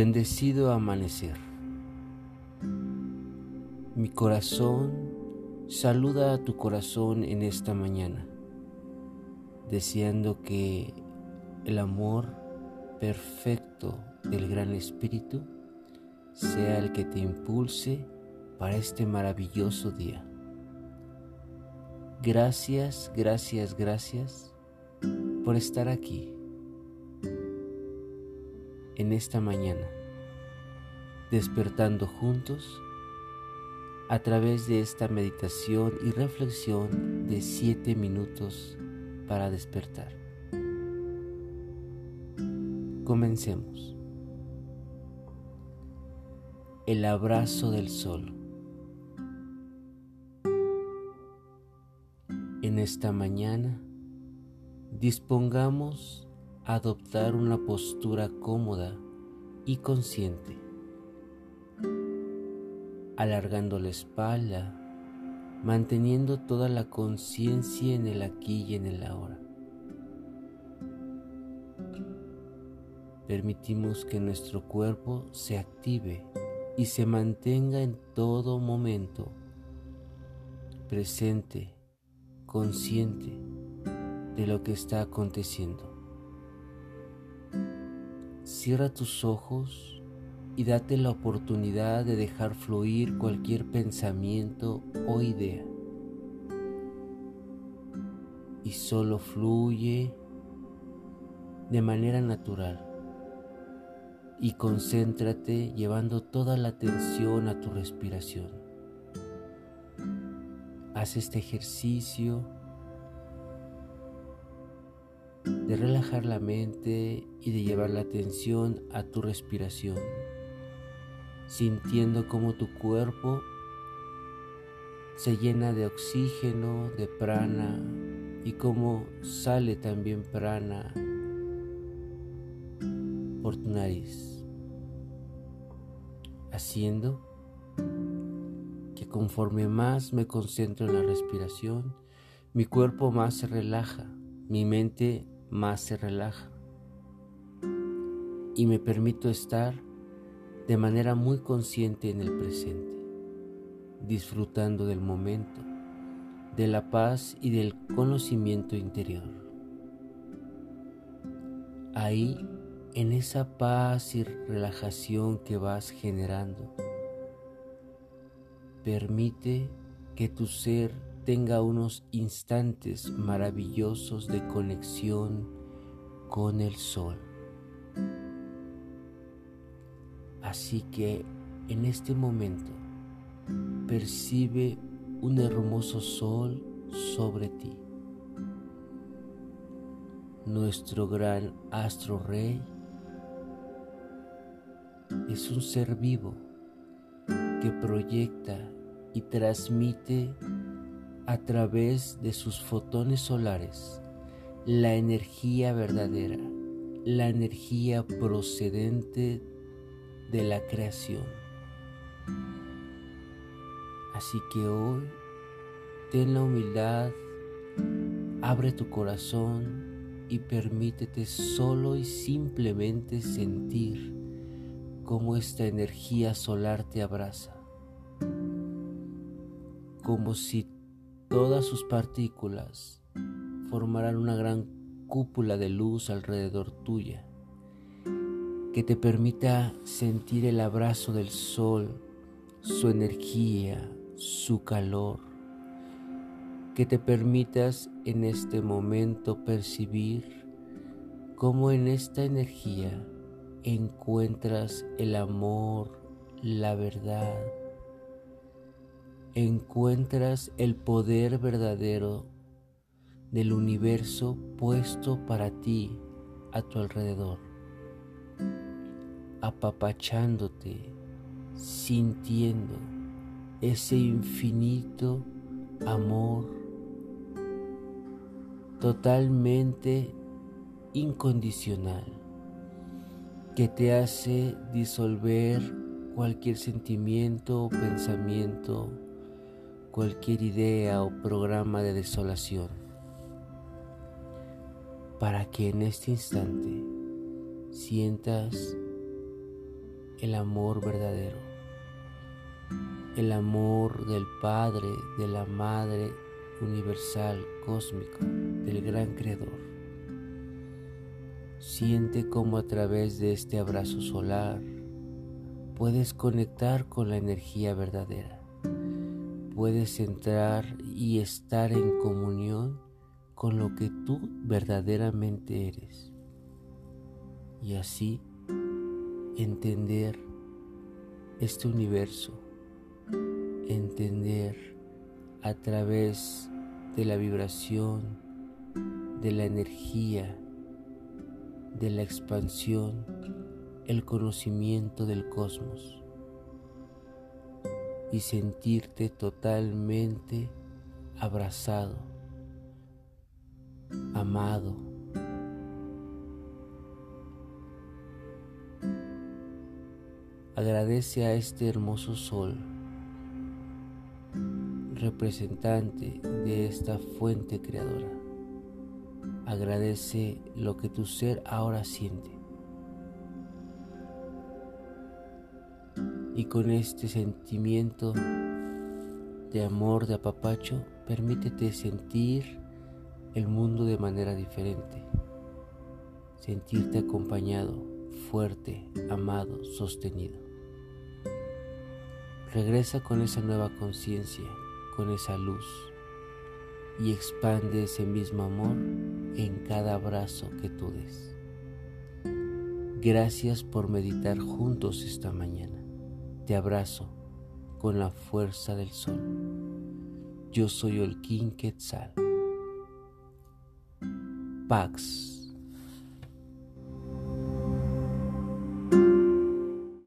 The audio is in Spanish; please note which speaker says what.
Speaker 1: Bendecido amanecer. Mi corazón saluda a tu corazón en esta mañana, deseando que el amor perfecto del Gran Espíritu sea el que te impulse para este maravilloso día. Gracias, gracias, gracias por estar aquí en esta mañana, despertando juntos a través de esta meditación y reflexión de siete minutos para despertar. Comencemos. El abrazo del sol. En esta mañana dispongamos adoptar una postura cómoda y consciente, alargando la espalda, manteniendo toda la conciencia en el aquí y en el ahora. Permitimos que nuestro cuerpo se active y se mantenga en todo momento presente, consciente de lo que está aconteciendo. Cierra tus ojos y date la oportunidad de dejar fluir cualquier pensamiento o idea. Y solo fluye de manera natural. Y concéntrate llevando toda la atención a tu respiración. Haz este ejercicio de relajar la mente y de llevar la atención a tu respiración, sintiendo cómo tu cuerpo se llena de oxígeno, de prana y cómo sale también prana por tu nariz, haciendo que conforme más me concentro en la respiración, mi cuerpo más se relaja, mi mente más se relaja. Y me permito estar de manera muy consciente en el presente, disfrutando del momento, de la paz y del conocimiento interior. Ahí, en esa paz y relajación que vas generando, permite que tu ser tenga unos instantes maravillosos de conexión con el sol. Así que en este momento percibe un hermoso sol sobre ti. Nuestro gran astro rey es un ser vivo que proyecta y transmite a través de sus fotones solares la energía verdadera, la energía procedente de la creación. Así que hoy ten la humildad, abre tu corazón y permítete solo y simplemente sentir cómo esta energía solar te abraza, como si Todas sus partículas formarán una gran cúpula de luz alrededor tuya que te permita sentir el abrazo del sol, su energía, su calor, que te permitas en este momento percibir cómo en esta energía encuentras el amor, la verdad, encuentras el poder verdadero del universo puesto para ti a tu alrededor, apapachándote, sintiendo ese infinito amor totalmente incondicional que te hace disolver cualquier sentimiento o pensamiento cualquier idea o programa de desolación, para que en este instante sientas el amor verdadero, el amor del Padre, de la Madre universal, cósmico, del gran Creador. Siente cómo a través de este abrazo solar puedes conectar con la energía verdadera. Puedes entrar y estar en comunión con lo que tú verdaderamente eres. Y así entender este universo, entender a través de la vibración, de la energía, de la expansión, el conocimiento del cosmos y sentirte totalmente abrazado, amado. Agradece a este hermoso sol, representante de esta fuente creadora. Agradece lo que tu ser ahora siente. Y con este sentimiento de amor, de apapacho, permítete sentir el mundo de manera diferente. Sentirte acompañado, fuerte, amado, sostenido. Regresa con esa nueva conciencia, con esa luz y expande ese mismo amor en cada abrazo que tú des. Gracias por meditar juntos esta mañana. Te abrazo con la fuerza del sol. Yo soy el King Quetzal. Pax.